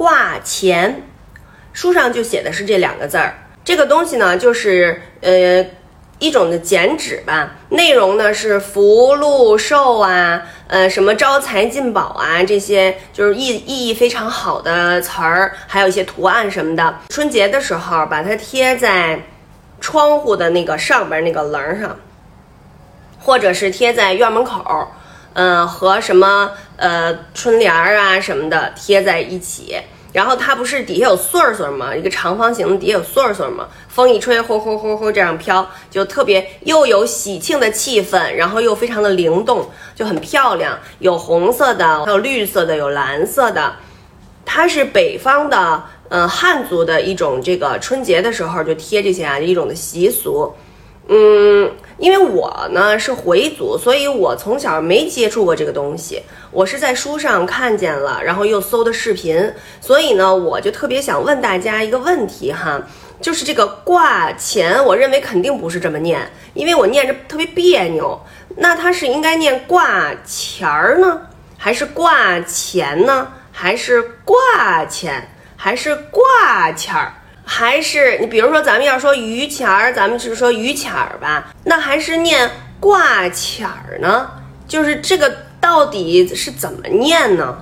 挂钱，书上就写的是这两个字儿。这个东西呢，就是呃一种的剪纸吧，内容呢是福禄寿啊，呃什么招财进宝啊，这些就是意意义非常好的词儿，还有一些图案什么的。春节的时候把它贴在窗户的那个上边那个棱上，或者是贴在院门口，嗯、和什么呃春联儿啊什么的贴在一起。然后它不是底下有穗儿穗儿吗？一个长方形的底下有穗儿穗儿吗？风一吹，呼呼呼呼这样飘，就特别又有喜庆的气氛，然后又非常的灵动，就很漂亮。有红色的，还有绿色的，有蓝色的。它是北方的，呃，汉族的一种这个春节的时候就贴这些啊，一种的习俗。嗯，因为我呢是回族，所以我从小没接触过这个东西。我是在书上看见了，然后又搜的视频，所以呢，我就特别想问大家一个问题哈，就是这个挂钱，我认为肯定不是这么念，因为我念着特别别扭。那它是应该念挂钱儿呢，还是挂钱呢，还是挂钱，还是挂钱儿？还是你比如说，咱们要说于钱儿，咱们是说于钱儿吧，那还是念挂钱儿呢？就是这个到底是怎么念呢？